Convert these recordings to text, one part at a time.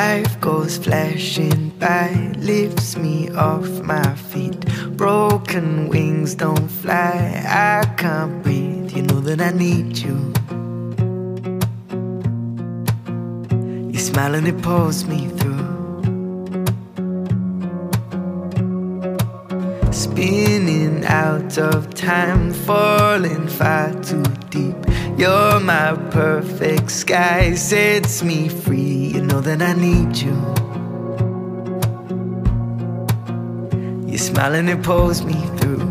life goes flashing by, lifts me off my feet. Broken wings don't fly, I can't breathe. You know that I need you. Your smile and it pulls me through. Spinning out of time, falling far too deep. You're my perfect sky, sets me free. You know that I need you. Your smile and it pulls me through.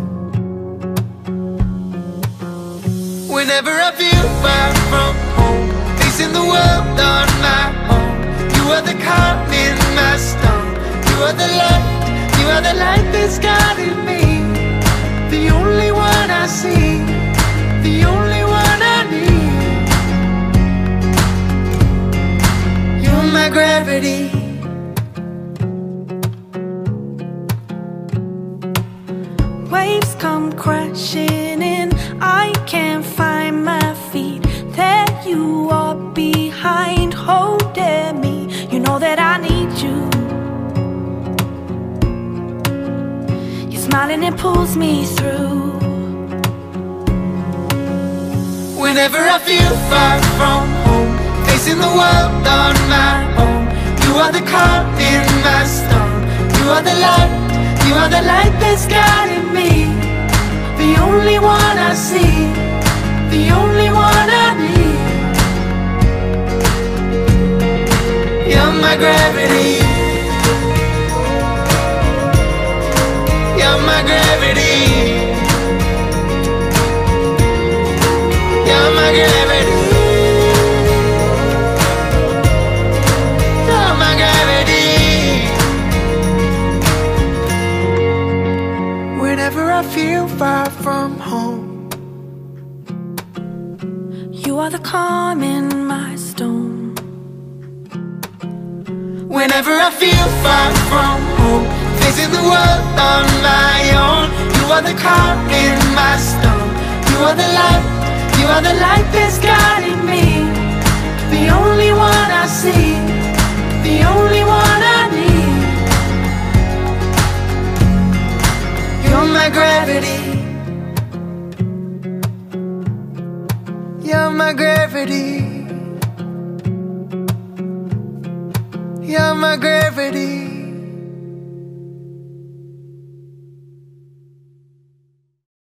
Whenever I feel far from home, facing the world on my own, you are the calm in my storm. You are the light, you are the light that's guiding me. My gravity. Waves come crashing in. I can't find my feet. There you are behind, holding me. You know that I need you. You're smiling, it pulls me through. Whenever I feel far from the world on my own, you are the calm in my storm. You are the light, you are the light that's guiding me. The only one I see, the only one I need. You're my gravity. From home, You are the calm in my storm. whenever I feel far from home, facing the world on my own, you are the calm in my storm. You are the light, you are the light that's guiding me. The only one I see, the only one I need. You're my gravity. You're my gravity. You're my gravity.